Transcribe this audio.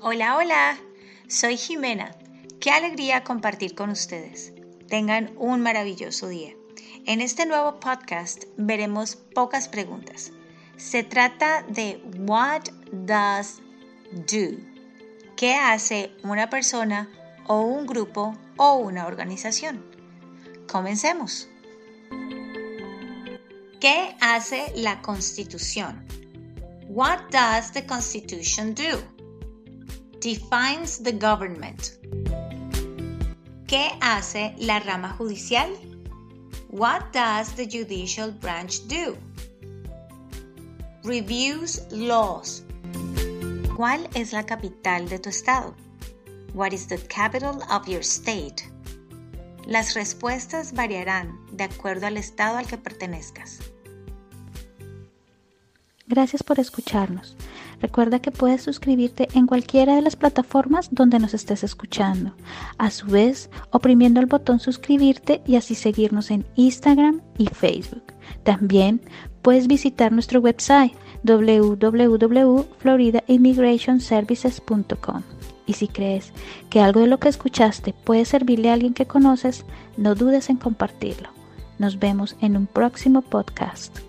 Hola, hola, soy Jimena. Qué alegría compartir con ustedes. Tengan un maravilloso día. En este nuevo podcast veremos pocas preguntas. Se trata de What does do? ¿Qué hace una persona o un grupo o una organización? Comencemos. ¿Qué hace la Constitución? What does the Constitution do? Defines the government. ¿Qué hace la rama judicial? What does the judicial branch do? Reviews laws. ¿Cuál es la capital de tu estado? What is the capital of your state? Las respuestas variarán de acuerdo al estado al que pertenezcas. Gracias por escucharnos. Recuerda que puedes suscribirte en cualquiera de las plataformas donde nos estés escuchando. A su vez, oprimiendo el botón suscribirte y así seguirnos en Instagram y Facebook. También puedes visitar nuestro website www.floridaimmigrationservices.com. Y si crees que algo de lo que escuchaste puede servirle a alguien que conoces, no dudes en compartirlo. Nos vemos en un próximo podcast.